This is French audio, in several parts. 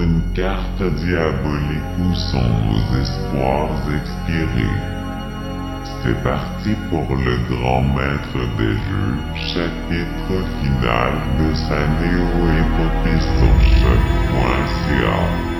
une carte diabolique où sont nos espoirs expirés. C'est parti pour le grand maître des jeux, chapitre final de sa néo-épopée sur choc.ca.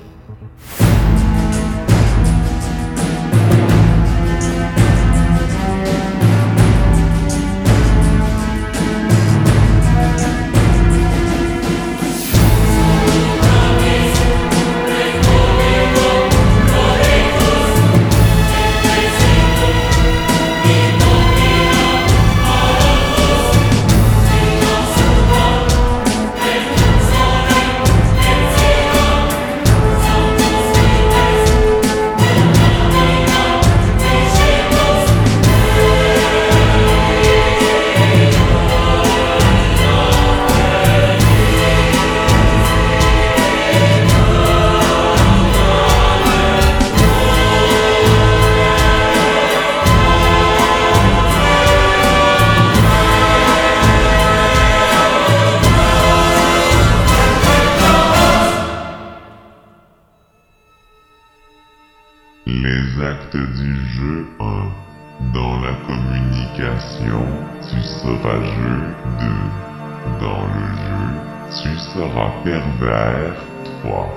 seras pervers 3.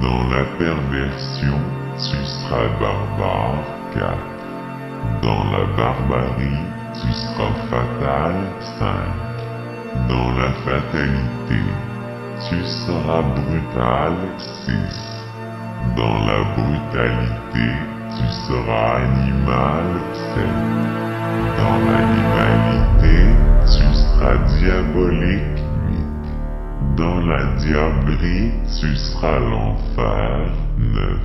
Dans la perversion, tu seras barbare 4. Dans la barbarie, tu seras fatal 5. Dans la fatalité, tu seras brutal 6. Dans la brutalité, tu seras animal 7. Dans l'animalité, tu seras diabolique 8. Dans la diablerie, tu seras l'enfer 9.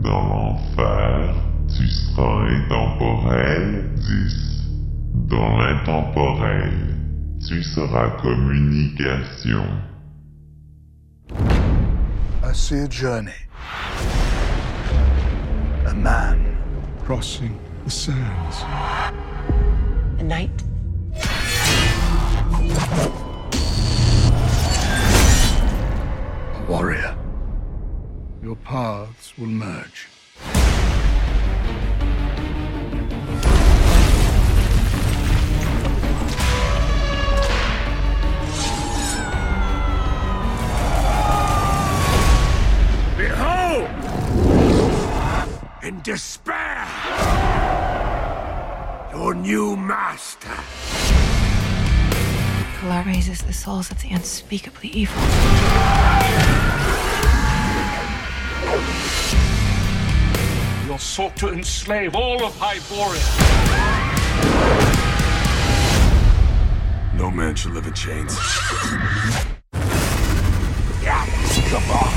Dans l'enfer, tu seras intemporel 10. Dans l'intemporel, tu seras communication. I see a journey. A man crossing the sands. A night. Warrior. Your paths will merge. Behold! In despair! Your new master! Kala raises the souls of the unspeakably evil. You'll sought to enslave all of Hyboria. No man should live in chains. Come on!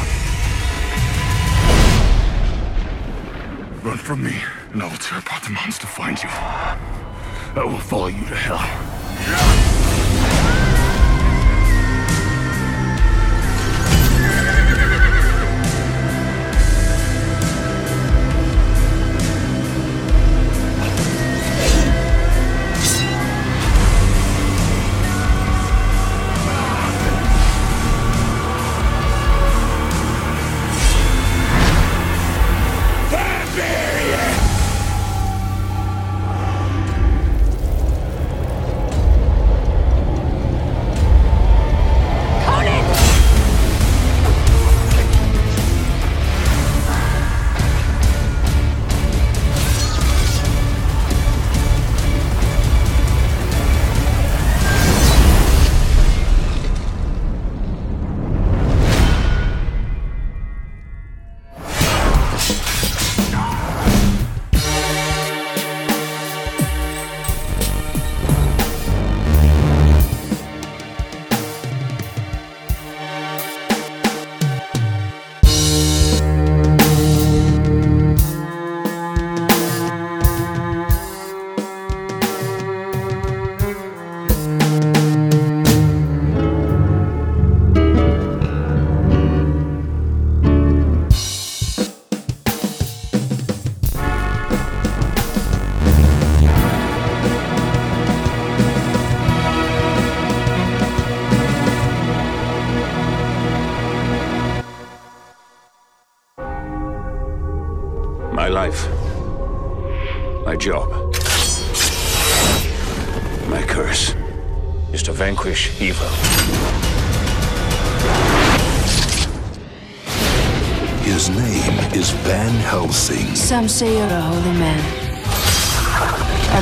Run from me, and I will tear apart the monster to find you. I will follow you to hell.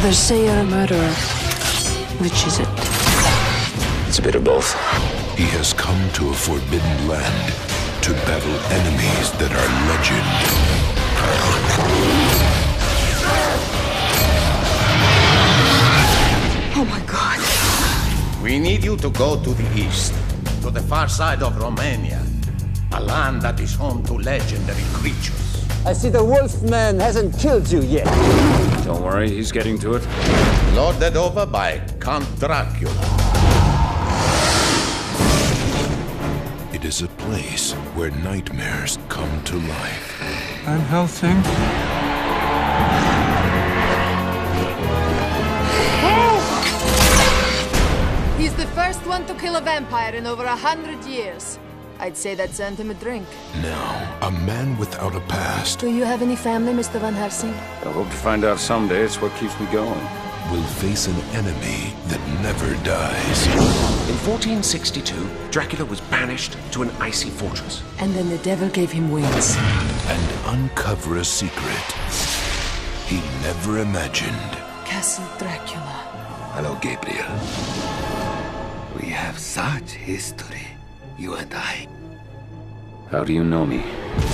Others say you're a murderer. Which is it? It's a bit of both. He has come to a forbidden land to battle enemies that are legend. Oh my god. We need you to go to the east, to the far side of Romania, a land that is home to legendary creatures. I see the Wolfman hasn't killed you yet. Don't worry, he's getting to it. Lorded over by Count Dracula. It is a place where nightmares come to life. I'm Helsing? He's the first one to kill a vampire in over a hundred years. I'd say that sent him a drink. Now, a man without a past Do you have any family, Mr. Van Helsing? I hope to find out someday. It's what keeps me going. will face an enemy that never dies. In 1462, Dracula was banished to an icy fortress. And then the devil gave him wings. And uncover a secret he never imagined. Castle Dracula. Hello, Gabriel. We have such history, you and I. How do you know me?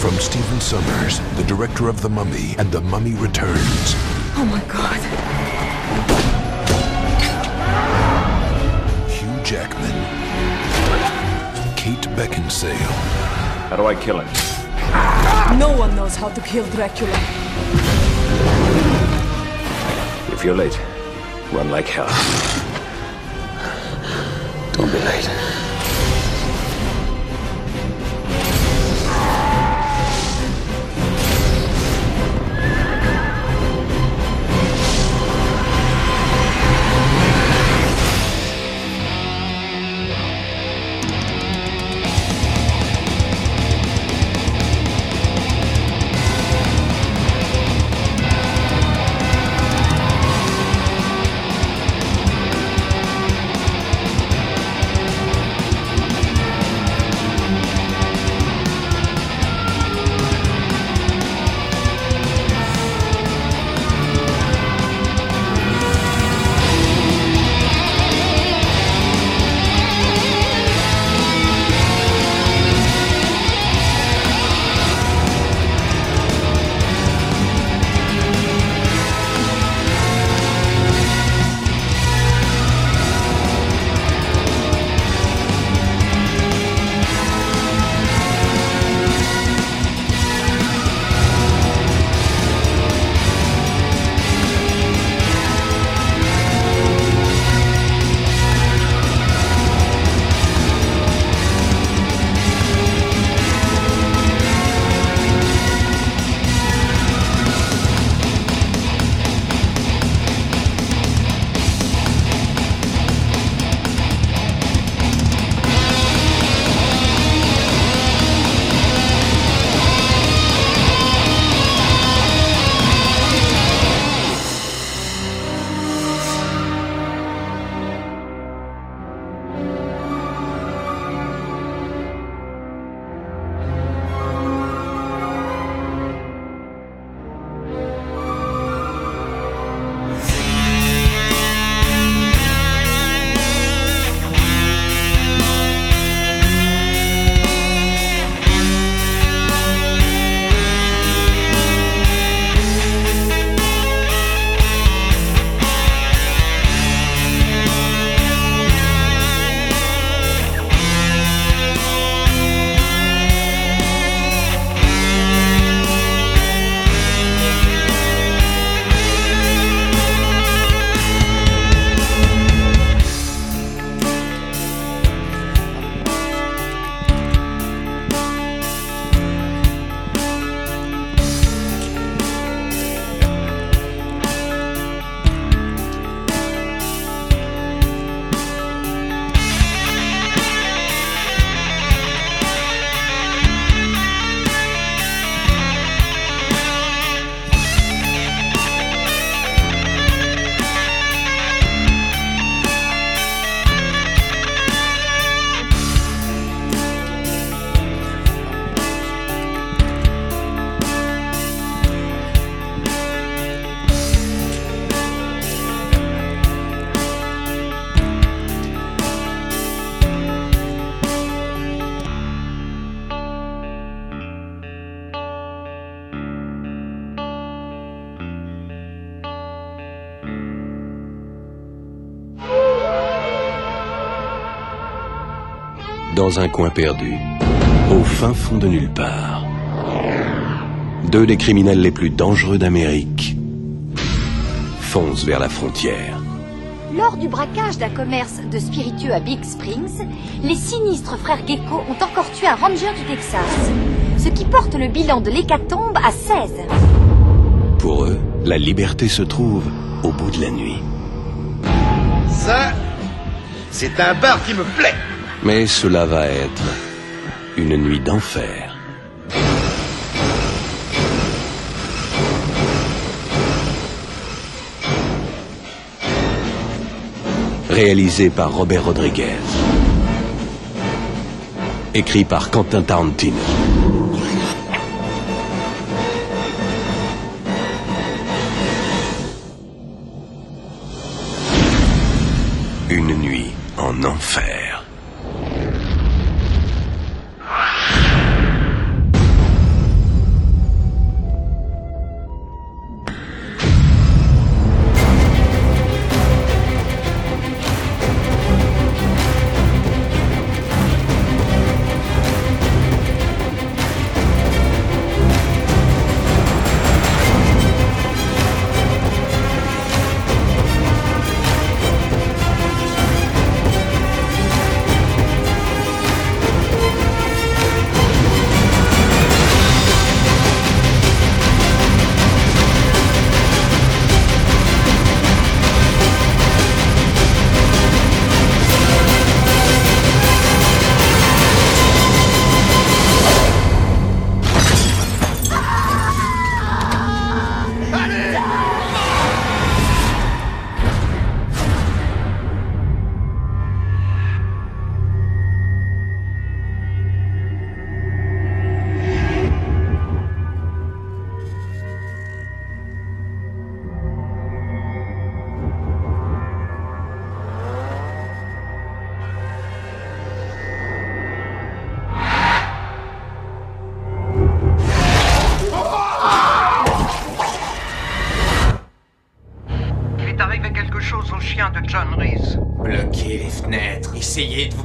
From Stephen Summers, the director of The Mummy and The Mummy Returns. Oh my god. Hugh Jackman. Kate Beckinsale. How do I kill him? No one knows how to kill Dracula. If you're late, run like hell. Don't be late. Dans un coin perdu, au fin fond de nulle part. Deux des criminels les plus dangereux d'Amérique foncent vers la frontière. Lors du braquage d'un commerce de spiritueux à Big Springs, les sinistres frères Gecko ont encore tué un ranger du Texas, ce qui porte le bilan de l'hécatombe à 16. Pour eux, la liberté se trouve au bout de la nuit. Ça, c'est un bar qui me plaît. Mais cela va être une nuit d'enfer. Réalisé par Robert Rodriguez. Écrit par Quentin Tarantino. Une nuit en enfer.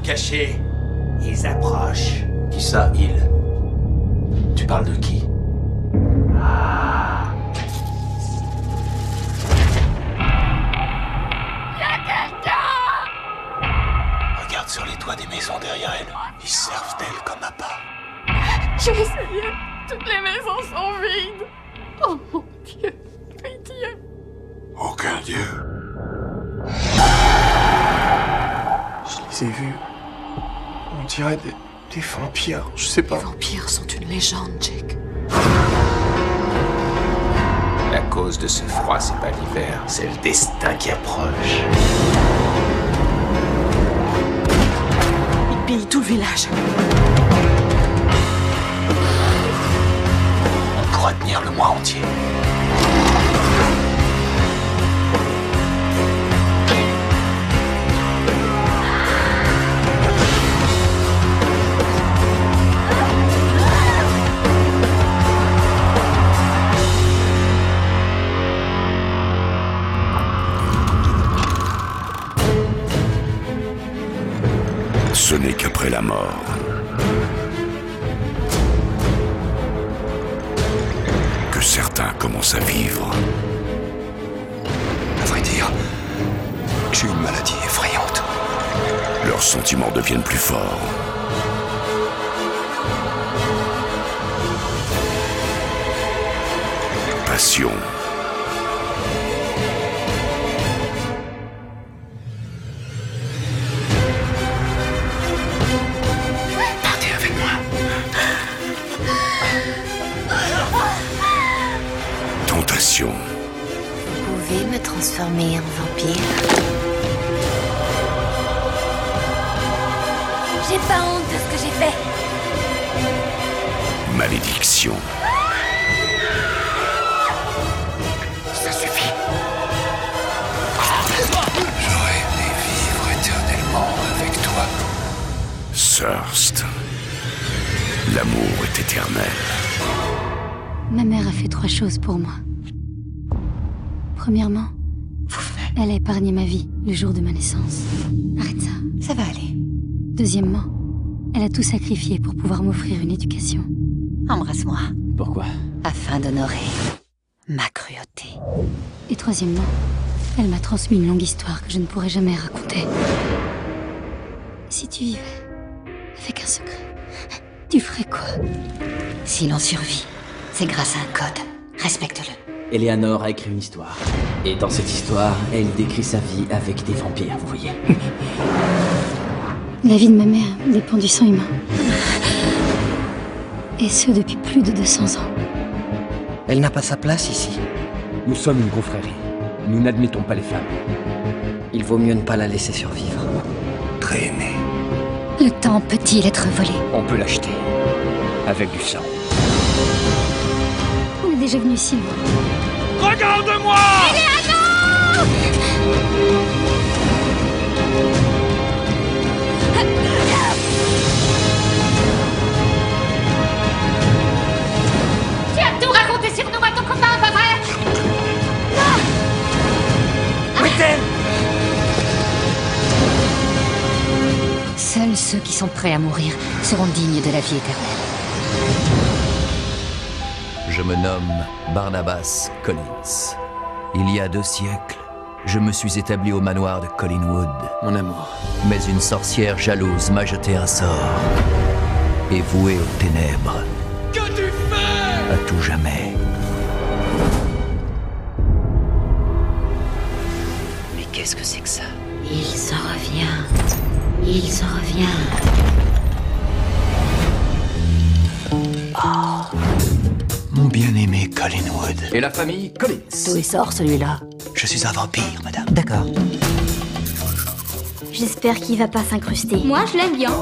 Cacher. Ils approchent. Qui ça, il Tu parles de qui? Vampires. Je sais pas. Les vampires sont une légende, Jake. La cause de ce froid, c'est pas l'hiver, c'est le destin qui approche. Ils pillent tout le village. On pourra tenir le mois entier. La mort. Que certains commencent à vivre. À vrai dire, j'ai une maladie effrayante. Leurs sentiments deviennent plus forts. Passion. Vous pouvez me transformer en vampire J'ai pas honte de ce que j'ai fait. Malédiction. Ça suffit. J'aurais aimé vivre éternellement avec toi. Thirst. L'amour est éternel. Ma mère a fait trois choses pour moi. Premièrement, elle a épargné ma vie le jour de ma naissance. Arrête ça. Ça va aller. Deuxièmement, Elle a tout sacrifié pour pouvoir m'offrir une éducation. Embrasse-moi, Pourquoi? Afin d'honorer ma cruauté. Et troisièmement, elle m'a transmis une longue histoire que je ne pourrais jamais raconter. Si tu vivais avec un secret, tu ferais quoi? Si l'on survit, c'est grâce à un code. Respecte-le. Eleanor a écrit une histoire. Et dans cette histoire, elle décrit sa vie avec des vampires, vous voyez. La vie de ma mère dépend du sang humain. Et ce depuis plus de 200 ans. Elle n'a pas sa place ici. Nous sommes une confrérie. Nous n'admettons pas les femmes. Il vaut mieux ne pas la laisser survivre. Traîner. Le temps peut-il être volé? On peut l'acheter. Avec du sang. Déjà venu ici. Regarde-moi Tu as tout raconté sur nous à ton copain, pas vrai? Seuls ceux qui sont prêts à mourir seront dignes de la vie éternelle. Je me nomme Barnabas Collins. Il y a deux siècles, je me suis établi au manoir de Collinwood. Mon amour. Mais une sorcière jalouse m'a jeté un sort. Et voué aux ténèbres. Que tu fais? À tout jamais. Mais qu'est-ce que c'est que ça? Il s'en revient. Il s'en revient. Mon bien-aimé Collinwood. Et la famille Collins. D'où il sort celui-là Je suis un vampire, madame. D'accord. J'espère qu'il va pas s'incruster. Moi, je l'aime bien.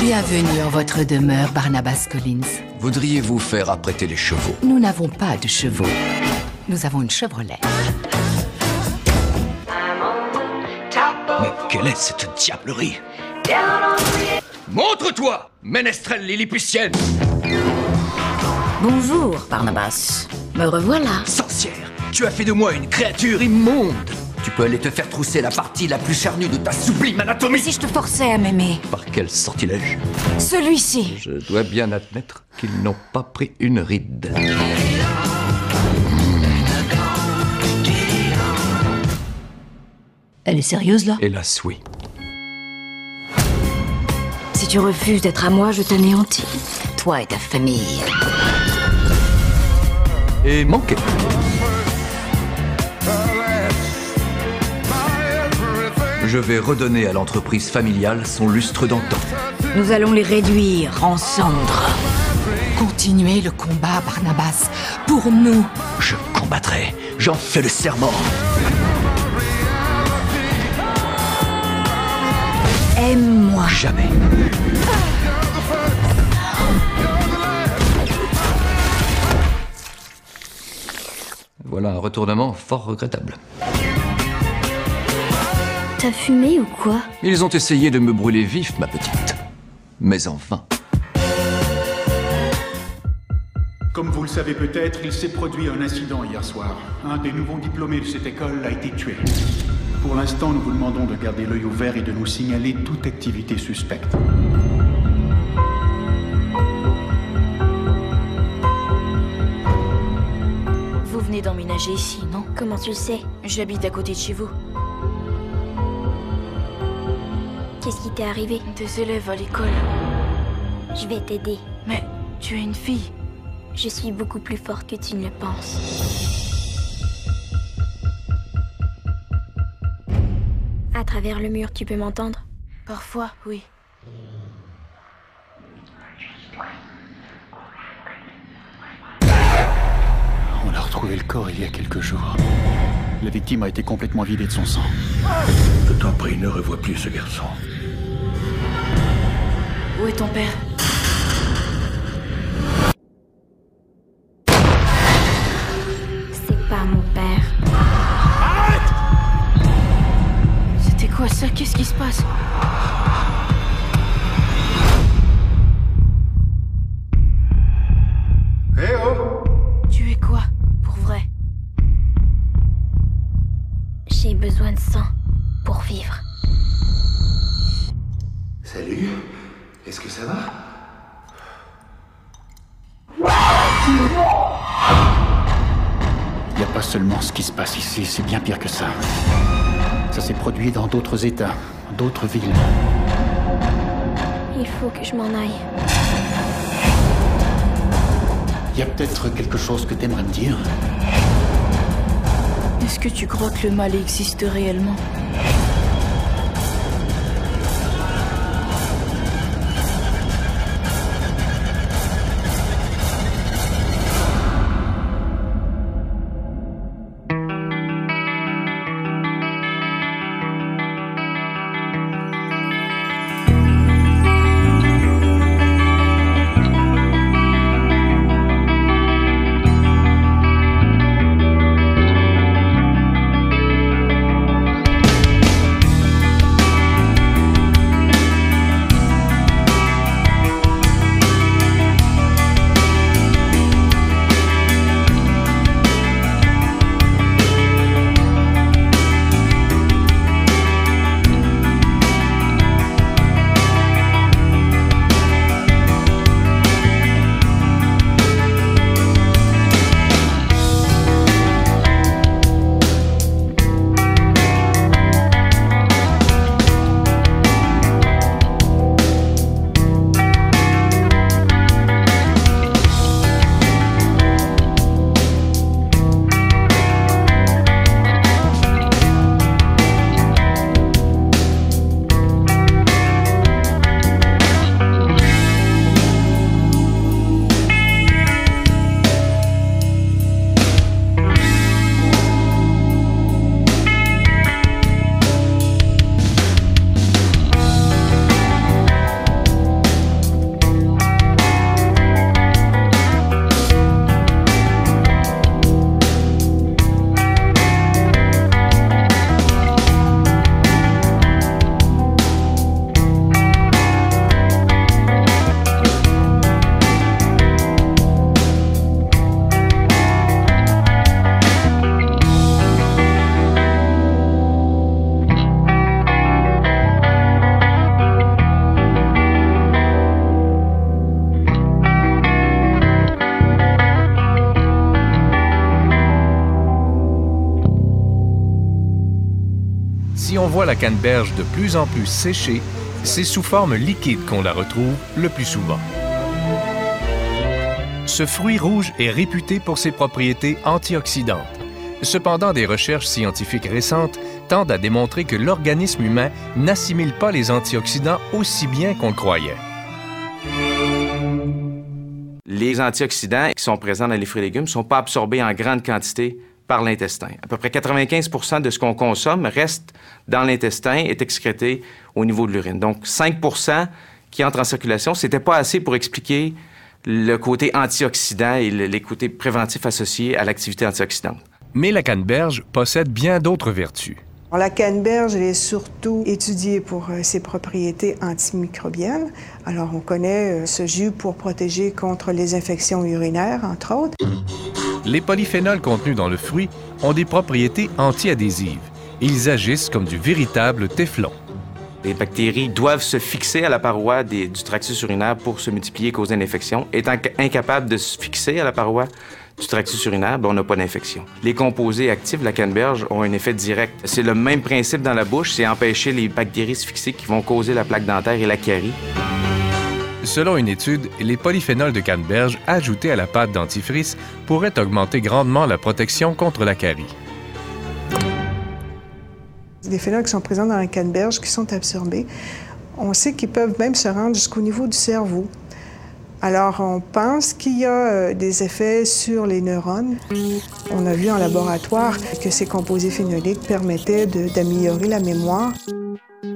Bienvenue en votre demeure, Barnabas Collins. Voudriez-vous faire apprêter les chevaux? Nous n'avons pas de chevaux. Nous avons une Chevrolet. Mais quelle est cette diablerie? Montre-toi, ménestrel lilliputienne Bonjour, Barnabas. Me revoilà. Sorcière, tu as fait de moi une créature immonde Tu peux aller te faire trousser la partie la plus charnue de ta sublime anatomie si je te forçais à m'aimer Par quel sortilège Celui-ci. Je dois bien admettre qu'ils n'ont pas pris une ride. Elle est sérieuse là? Hélas, oui. Si tu refuses d'être à moi, je t'anéantis. Toi et ta famille. Et manqué. Je vais redonner à l'entreprise familiale son lustre d'antan. Nous allons les réduire en cendres. Continuez le combat, Barnabas. Pour nous. Je combattrai. J'en fais le serment. Aime-moi. Jamais. Voilà un retournement fort regrettable. T'as fumé ou quoi? Ils ont essayé de me brûler vif, ma petite. Mais enfin. Comme vous le savez peut-être, il s'est produit un incident hier soir. Un des nouveaux diplômés de cette école a été tué. Pour l'instant, nous vous demandons de garder l'œil ouvert et de nous signaler toute activité suspecte. Venez d'emménager ici, non? Comment tu le sais? J'habite à côté de chez vous. Qu'est-ce qui t'est arrivé? Des élèves à l'école. Je vais t'aider. Mais tu es une fille. Je suis beaucoup plus forte que tu ne le penses. À travers le mur, tu peux m'entendre? Parfois, oui. On a retrouvé le corps il y a quelques jours. La victime a été complètement vidée de son sang. Je t'en prie, ne revois plus ce garçon. Où est ton père? C'est pas mon père. C'était quoi ça? Qu'est-ce qui se passe? Dans d'autres États, d'autres villes. Il faut que je m'en aille. Il y a peut-être quelque chose que t'aimerais me dire Est-ce que tu crois que le mal existe réellement? La canneberge de plus en plus séchée, c'est sous forme liquide qu'on la retrouve le plus souvent. Ce fruit rouge est réputé pour ses propriétés antioxydantes. Cependant, des recherches scientifiques récentes tendent à démontrer que l'organisme humain n'assimile pas les antioxydants aussi bien qu'on le croyait. Les antioxydants qui sont présents dans les fruits et légumes ne sont pas absorbés en grande quantité par l'intestin. À peu près 95% de ce qu'on consomme reste dans l'intestin, est excrété au niveau de l'urine. Donc 5% qui entre en circulation, c'était pas assez pour expliquer le côté antioxydant et les côtés préventifs associés à l'activité antioxydante. Mais la canneberge possède bien d'autres vertus. La canneberge elle est surtout étudiée pour euh, ses propriétés antimicrobiennes. Alors, on connaît euh, ce jus pour protéger contre les infections urinaires, entre autres. Les polyphénols contenus dans le fruit ont des propriétés antiadhésives. Ils agissent comme du véritable téflon. Les bactéries doivent se fixer à la paroi du tractus urinaire pour se multiplier et causer une infection. Étant incapables de se fixer à la paroi du tractus urinaire, ben, on n'a pas d'infection. Les composés actifs de la canneberge ont un effet direct. C'est le même principe dans la bouche, c'est empêcher les bactéries de se fixer qui vont causer la plaque dentaire et la carie. Selon une étude, les polyphénols de canneberge ajoutés à la pâte dentifrice pourraient augmenter grandement la protection contre la carie. Les phénols qui sont présents dans la canneberge, qui sont absorbés, on sait qu'ils peuvent même se rendre jusqu'au niveau du cerveau. Alors, on pense qu'il y a euh, des effets sur les neurones. On a vu en laboratoire que ces composés phénoliques permettaient d'améliorer la mémoire.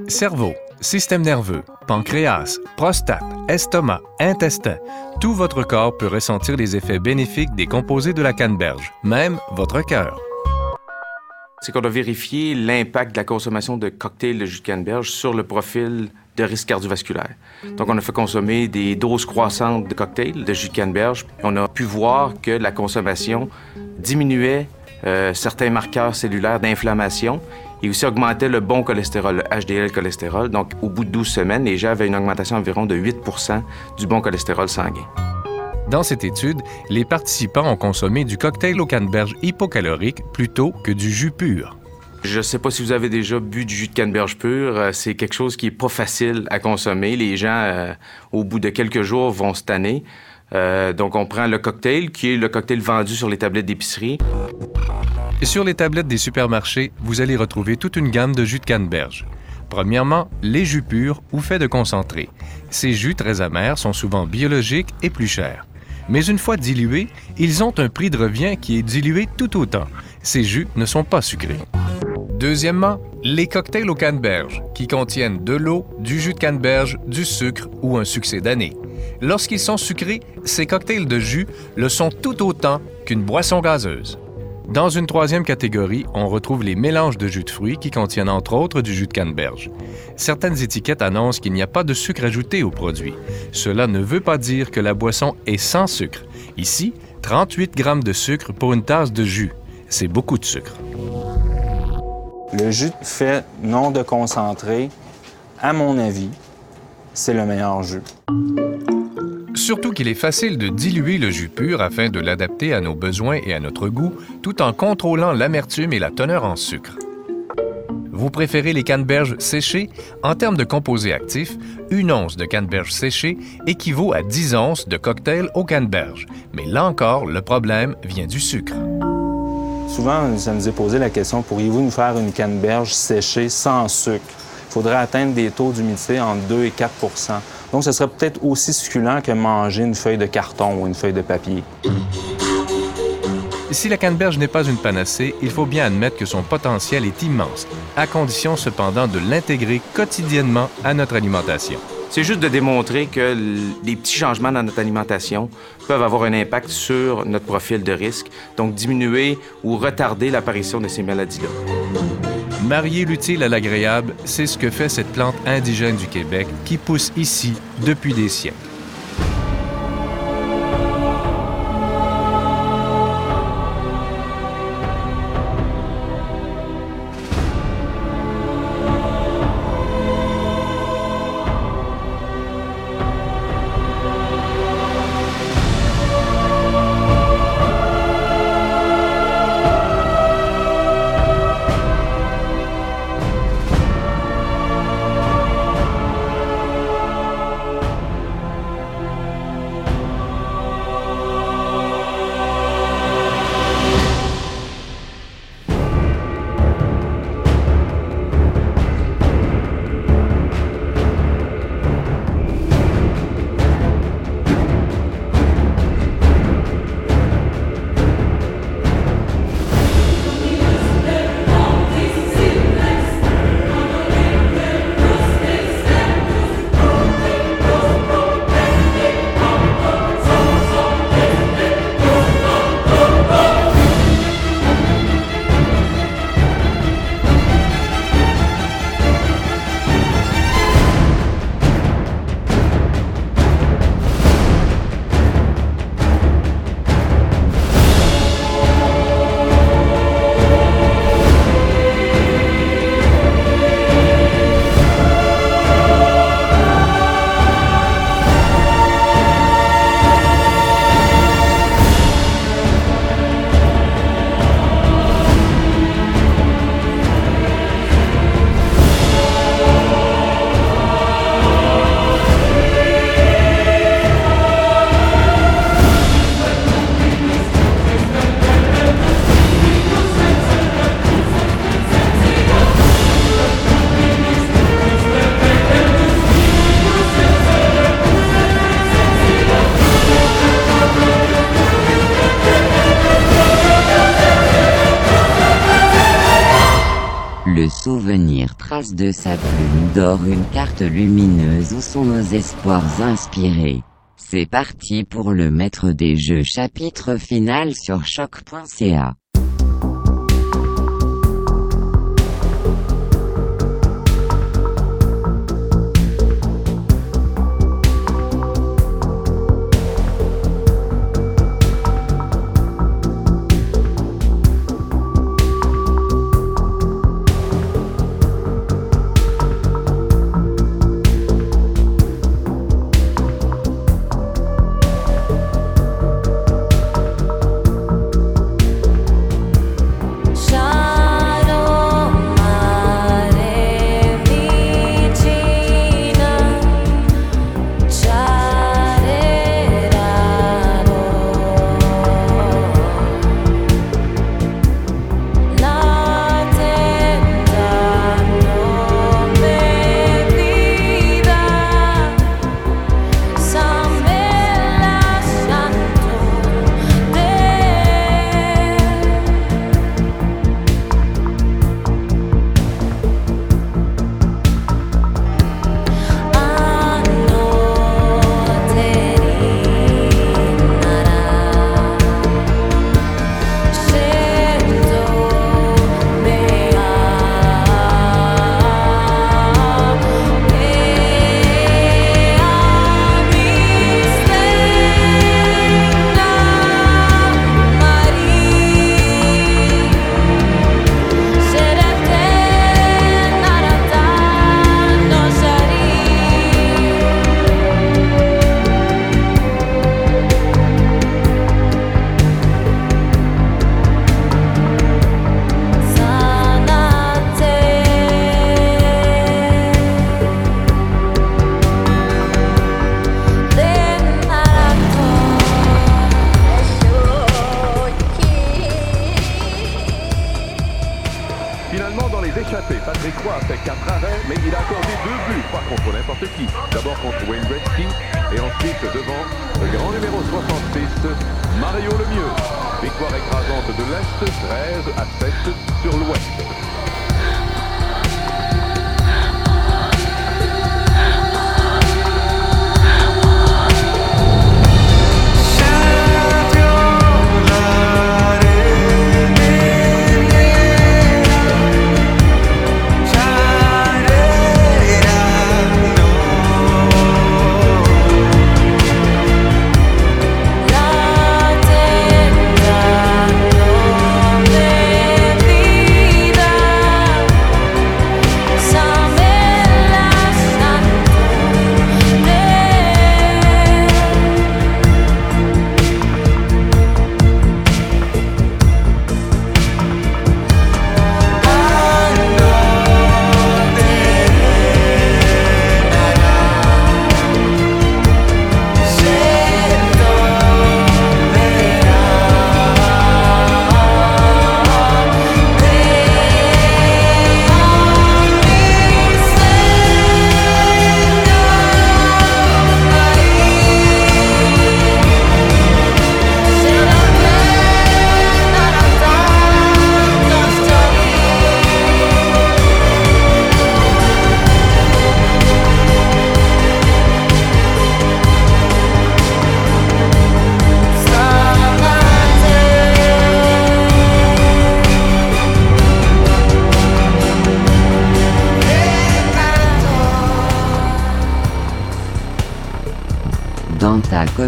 Cerveau, système nerveux, pancréas, prostate, estomac, intestin, tout votre corps peut ressentir les effets bénéfiques des composés de la canneberge, même votre cœur. c'est qu'on a vérifié l'impact de la consommation de cocktails de jus de canneberge sur le profil de risque cardiovasculaire. Donc, on a fait consommer des doses croissantes de cocktails de jus de canneberge. On a pu voir que la consommation diminuait euh, certains marqueurs cellulaires d'inflammation Il aussi augmentait le bon cholestérol, le HDL cholestérol. Donc, au bout de 12 semaines, les gens avaient une augmentation environ de 8% du bon cholestérol sanguin. Dans cette étude, les participants ont consommé du cocktail au canneberge hypocalorique plutôt que du jus pur. Je ne sais pas si vous avez déjà bu du jus de canneberge pur. Euh, c'est quelque chose qui est pas facile à consommer. Les gens, euh, au bout de quelques jours, vont se tanner. Euh, donc, on prend le cocktail, qui est le cocktail vendu sur les tablettes d'épicerie. Sur les tablettes des supermarchés, vous allez retrouver toute une gamme de jus de canneberge. Premièrement, les jus purs ou faits de concentré. Ces jus très amers sont souvent biologiques et plus chers. Mais une fois dilués, ils ont un prix de revient qui est dilué tout autant. Ces jus ne sont pas sucrés. Deuxièmement, les cocktails au canneberge, qui contiennent de l'eau, du jus de canneberge, du sucre ou un succès d'année. Lorsqu'ils sont sucrés, ces cocktails de jus le sont tout autant qu'une boisson gazeuse. Dans une troisième catégorie, on retrouve les mélanges de jus de fruits qui contiennent entre autres du jus de canneberge. Certaines étiquettes annoncent qu'il n'y a pas de sucre ajouté au produit. Cela ne veut pas dire que la boisson est sans sucre. Ici, 38 grammes de sucre pour une tasse de jus. C'est beaucoup de sucre. Le jus fait non de concentré, à mon avis, c'est le meilleur jus. Surtout qu'il est facile de diluer le jus pur afin de l'adapter à nos besoins et à notre goût, tout en contrôlant l'amertume et la teneur en sucre. Vous préférez les canneberges séchées? En termes de composés actifs, une once de canneberge séchée équivaut à 10 onces de cocktail au canneberge. Mais là encore, le problème vient du sucre. Souvent, ça nous est posé la question, pourriez-vous nous faire une canneberge séchée sans sucre? Il faudrait atteindre des taux d'humidité entre 2 et 4 donc, ce serait peut-être aussi succulent que manger une feuille de carton ou une feuille de papier. Si la canneberge n'est pas une panacée, il faut bien admettre que son potentiel est immense, à condition cependant de l'intégrer quotidiennement à notre alimentation. C'est juste de démontrer que les petits changements dans notre alimentation peuvent avoir un impact sur notre profil de risque, donc diminuer ou retarder l'apparition de ces maladies-là. Marier l'utile à l'agréable, c'est ce que fait cette plante indigène du Québec qui pousse ici depuis des siècles. De sa plume d'or une carte lumineuse où sont nos espoirs inspirés. C'est parti pour le maître des jeux chapitre final sur choc.ca.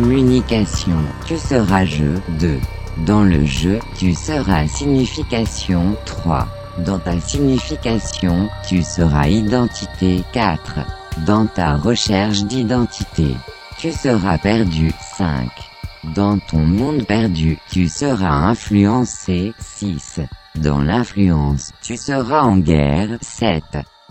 communication, tu seras jeu 2. Dans le jeu, tu seras signification 3. Dans ta signification, tu seras identité 4. Dans ta recherche d'identité, tu seras perdu 5. Dans ton monde perdu, tu seras influencé 6. Dans l'influence, tu seras en guerre 7.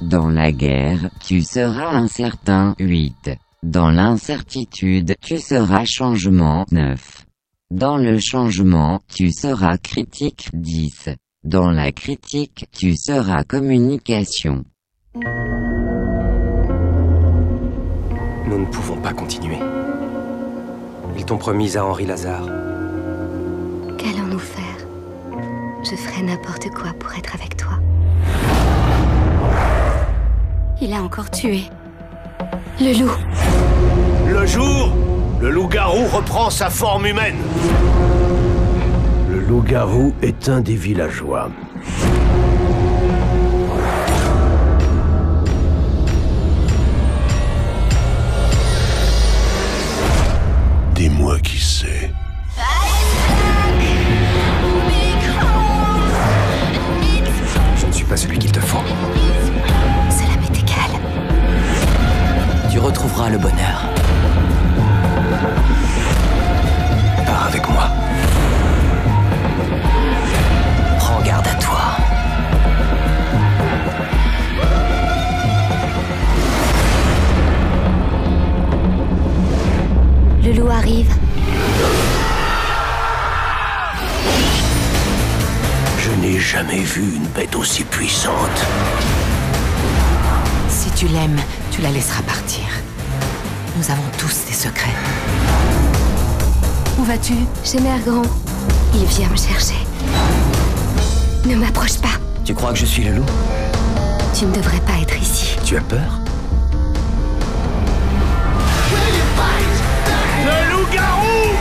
Dans la guerre, tu seras incertain 8. Dans l'incertitude, tu seras changement 9. Dans le changement, tu seras critique 10. Dans la critique, tu seras communication. Nous ne pouvons pas continuer. Ils t'ont promis à Henri Lazare. Qu'allons-nous faire? Je ferai n'importe quoi pour être avec toi. Il a encore tué. Le loup. Le jour, le loup-garou reprend sa forme humaine. Le loup-garou est un des villageois. Dis-moi qui c'est. Je ne suis pas celui qu'il te faut. Tu retrouveras le bonheur. Pars avec moi. Prends garde à toi. Le loup arrive. Je n'ai jamais vu une bête aussi puissante. Si tu l'aimes, tu la laisseras partir. Nous avons tous des secrets. Où vas-tu? Chez Mère Grand. Il vient me chercher. Ne m'approche pas. Tu crois que je suis le loup? Tu ne devrais pas être ici. Tu as peur? Le loup-garou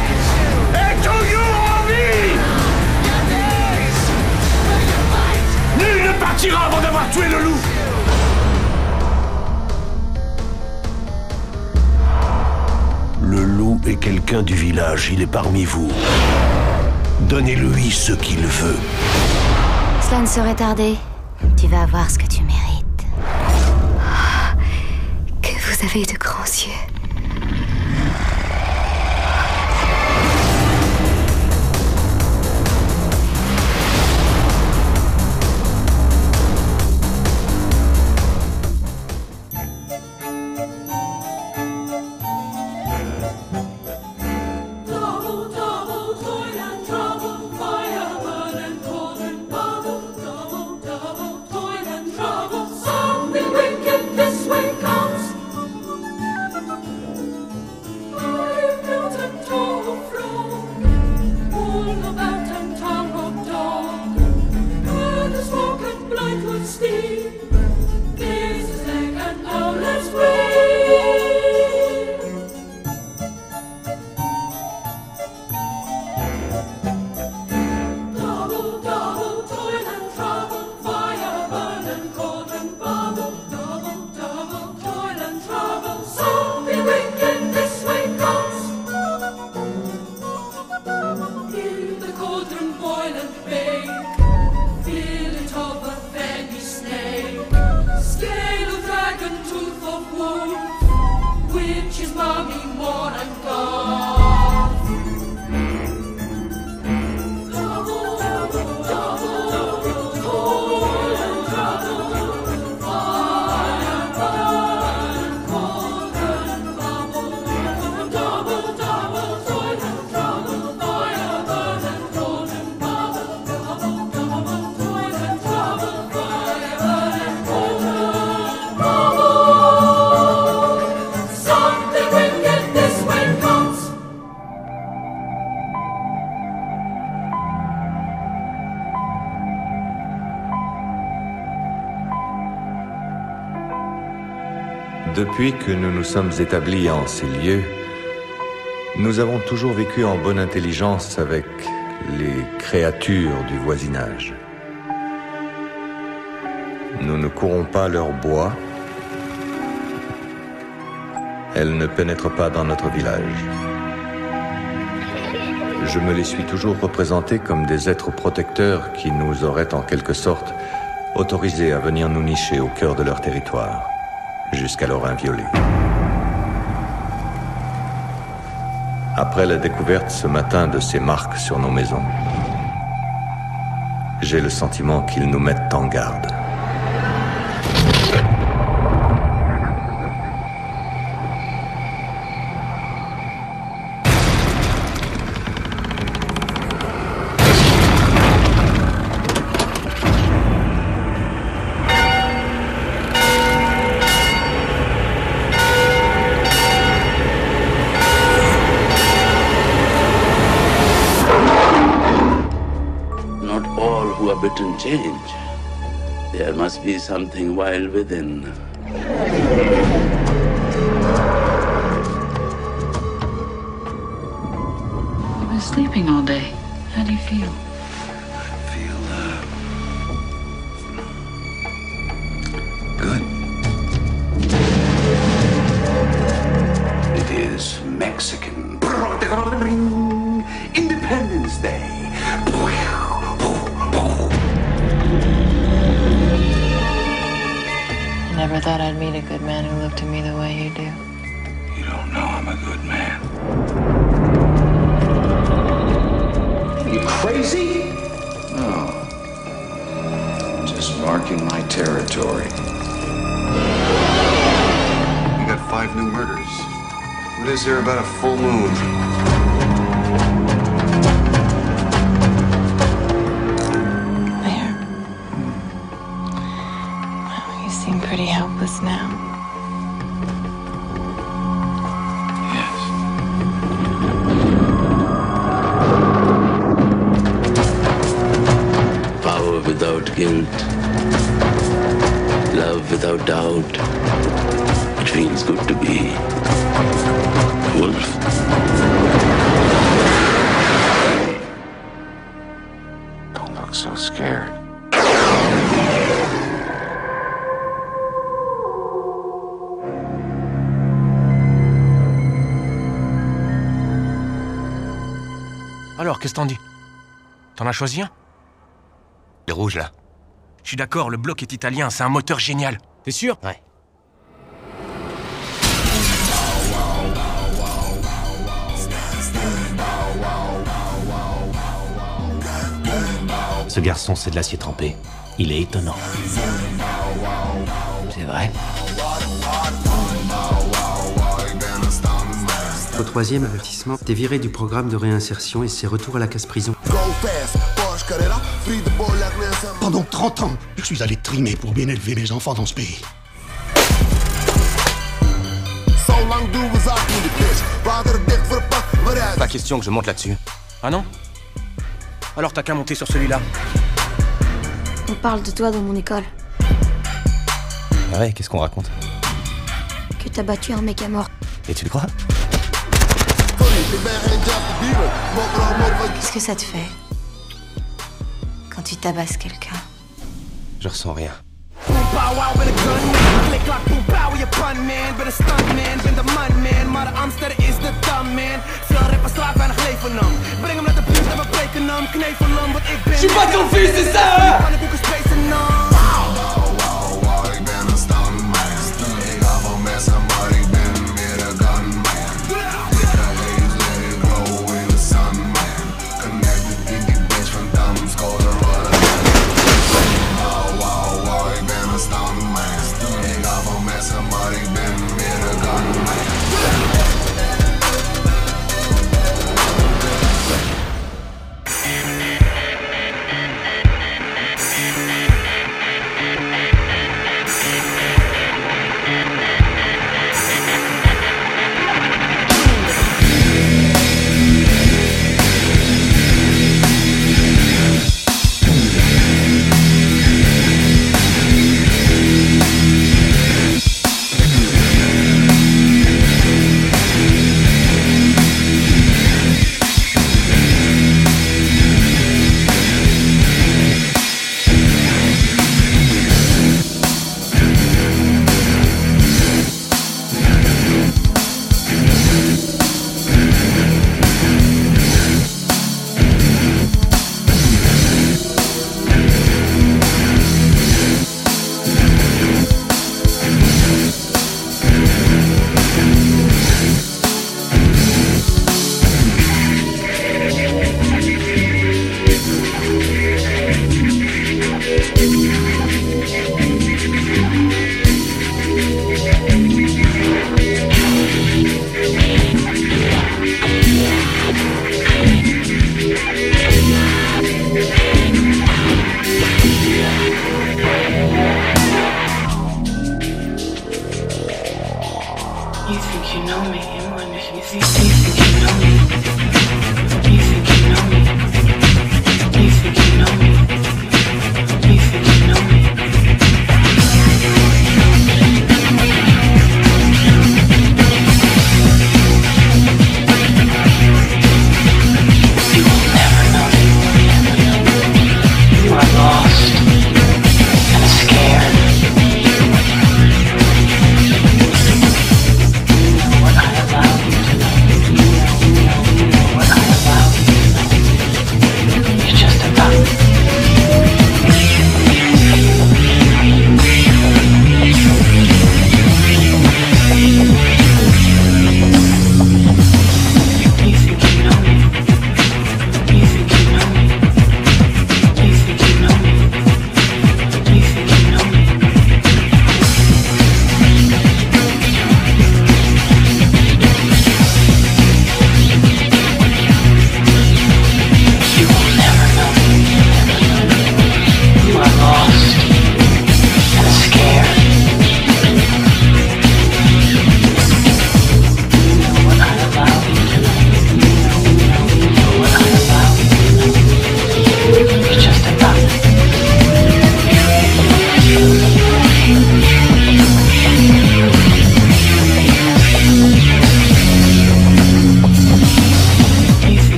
est toujours en vie Nul ne partira avant d'avoir tué le loup Quelqu'un du village, il est parmi vous. Donnez-lui ce qu'il veut. Cela ne saurait tarder. Tu vas avoir ce que tu mérites. Ah, que vous avez de grands yeux. Depuis que nous nous sommes établis en ces lieux, nous avons toujours vécu en bonne intelligence avec les créatures du voisinage. Nous ne courons pas leur bois. Elles ne pénètrent pas dans notre village. Je me les suis toujours représentés comme des êtres protecteurs qui nous auraient en quelque sorte autorisés à venir nous nicher au cœur de leur territoire, jusqu'alors inviolés. Après la découverte ce matin de ces marques sur nos maisons, j'ai le sentiment qu'ils nous mettent en garde. Who are bitten change. There must be something wild within. You've been sleeping all day. How do you? Feel to me the way you do. As choisi un Les rouges, là. Je suis d'accord, le bloc est italien, c'est un moteur génial. T'es sûr? Ouais. Ce garçon, c'est de l'acier trempé. Il est étonnant. C'est vrai? Au troisième avertissement, t'es viré du programme de réinsertion et c'est retour à la casse-prison. Pendant 30 ans, je suis allé trimer pour bien élever mes enfants dans ce pays. Pas question que je monte là-dessus. Ah non? Alors t'as qu'à monter sur celui-là. On parle de toi dans mon école. Ah ouais, qu'est-ce qu'on raconte? Que t'as battu un mec à mort. Et tu le crois? Qu'est-ce que ça te fait? Quand tu tabasses quelqu'un Je ressens rien. Bow wow with a gun man. Click clock,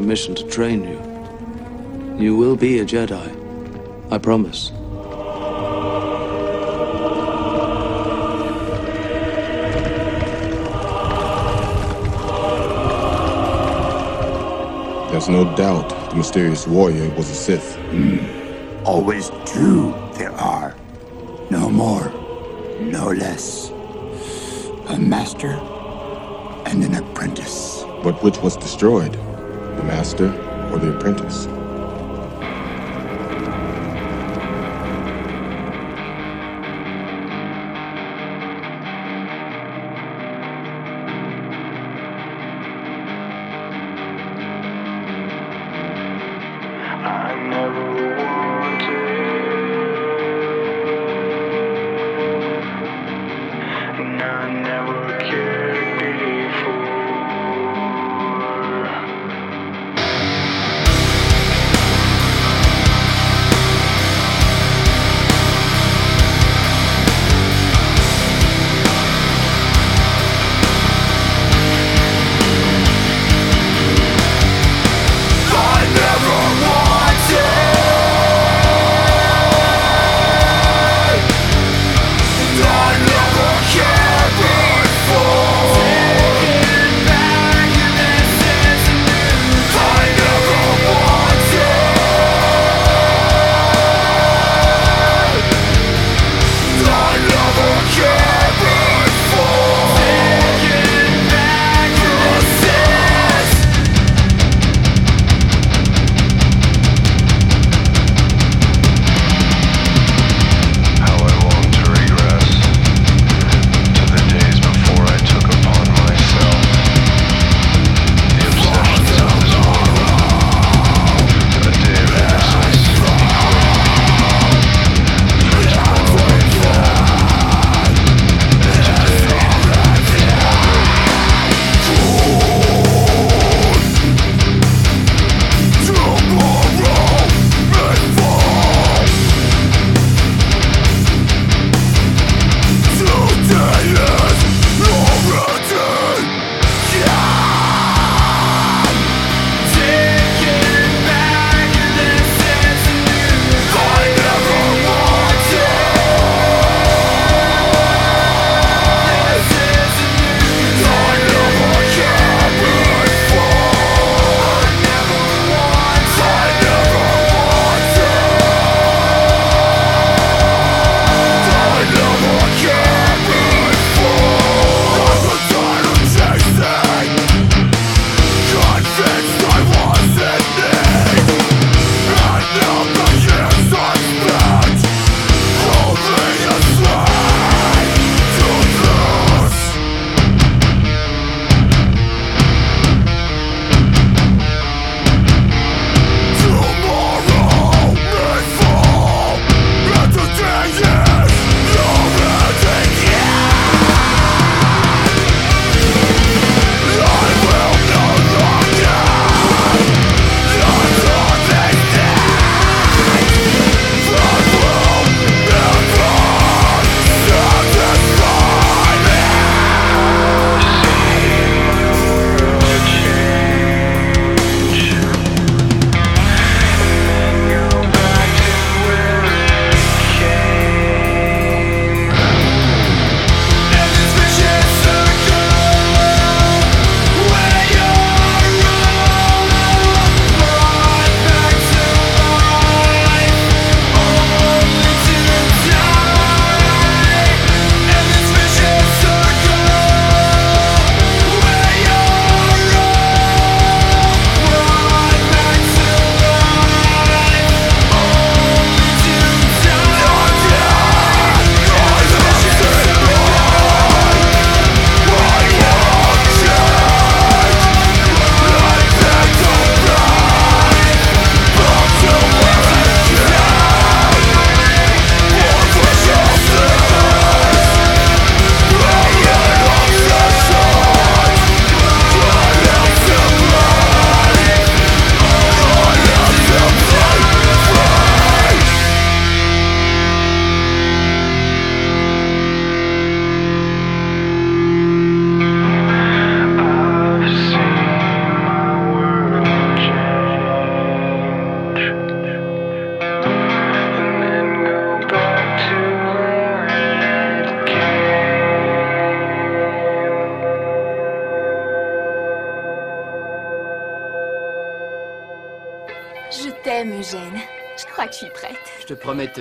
permission to train you. You will be a Jedi. I promise. There's no doubt the mysterious warrior was a Sith. Hmm. Always two there are. No more, no less. A master and an apprentice. But which was destroyed? The master or the apprentice?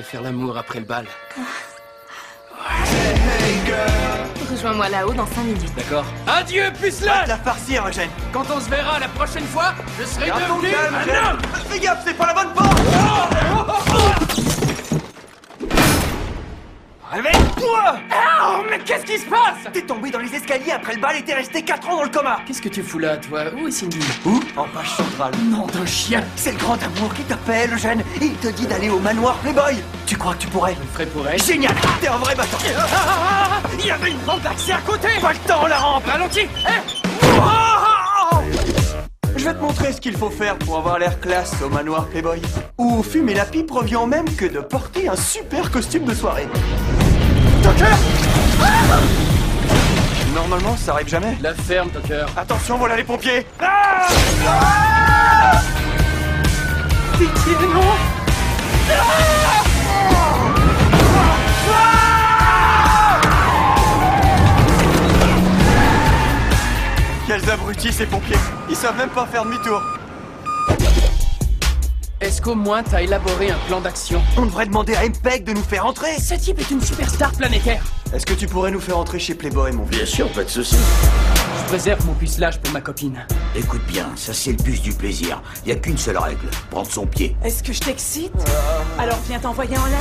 Faire l'amour après le bal. Rejoins-moi là-haut dans 5 minutes. D'accord. Adieu, pucelage La farcir, Eugène. Quand on se verra la prochaine fois, je serai devenu un homme! Fais gaffe, c'est pas la bonne porte qu'est-ce qui se passe? T'es tombé dans les escaliers après le bal et t'es resté 4 ans dans le coma. Qu'est-ce que tu fous là, toi? Où est Cindy? Où? En page centrale. Nom d'un chien. C'est le grand amour qui t'appelle, et il te dit d'aller au manoir Playboy. Tu crois que tu pourrais? Je le ferai pour elle. Génial T'es un vrai battant Il y avait une rampe d'accès à côté. Pas le temps, la rampe. Ralentis Eh. Je vais te montrer ce qu'il faut faire pour avoir l'air classe au manoir Playboy. Où fumer la pipe revient même que de porter un super costume de soirée. Normalement, ça arrive jamais. La ferme, Tucker. Attention, voilà les pompiers Ah Ah Pitié, non Quels abrutis ces pompiers Ils savent même pas faire demi-tour Est-ce qu'au moins t'as élaboré un plan d'action On devrait demander à MPEG de nous faire entrer Ce type est une superstar planétaire Est-ce que tu pourrais nous faire entrer chez Playboy, mon vieux Bien sûr, pas de souci. Je préserve mon pucelage pour ma copine. Écoute bien, ça c'est le bus du plaisir. Y a qu'une seule règle, prendre son pied. Est-ce que je t'excite? Alors viens t'envoyer en l'air.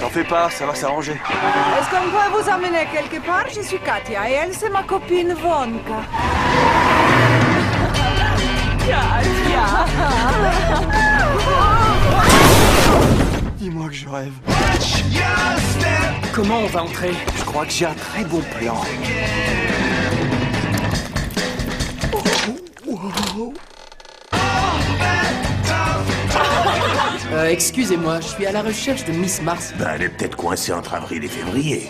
T'en fais pas, ça va s'arranger. Est-ce qu'on peut vous emmener quelque part? Je suis Katia et elle c'est ma copine Vonka. Dis-moi que je rêve. Comment on va entrer? Je crois que j'ai un très bon plan. Euh, excusez-moi, je suis à la recherche de Miss Mars. Ben, elle est peut-être coincée entre avril et février.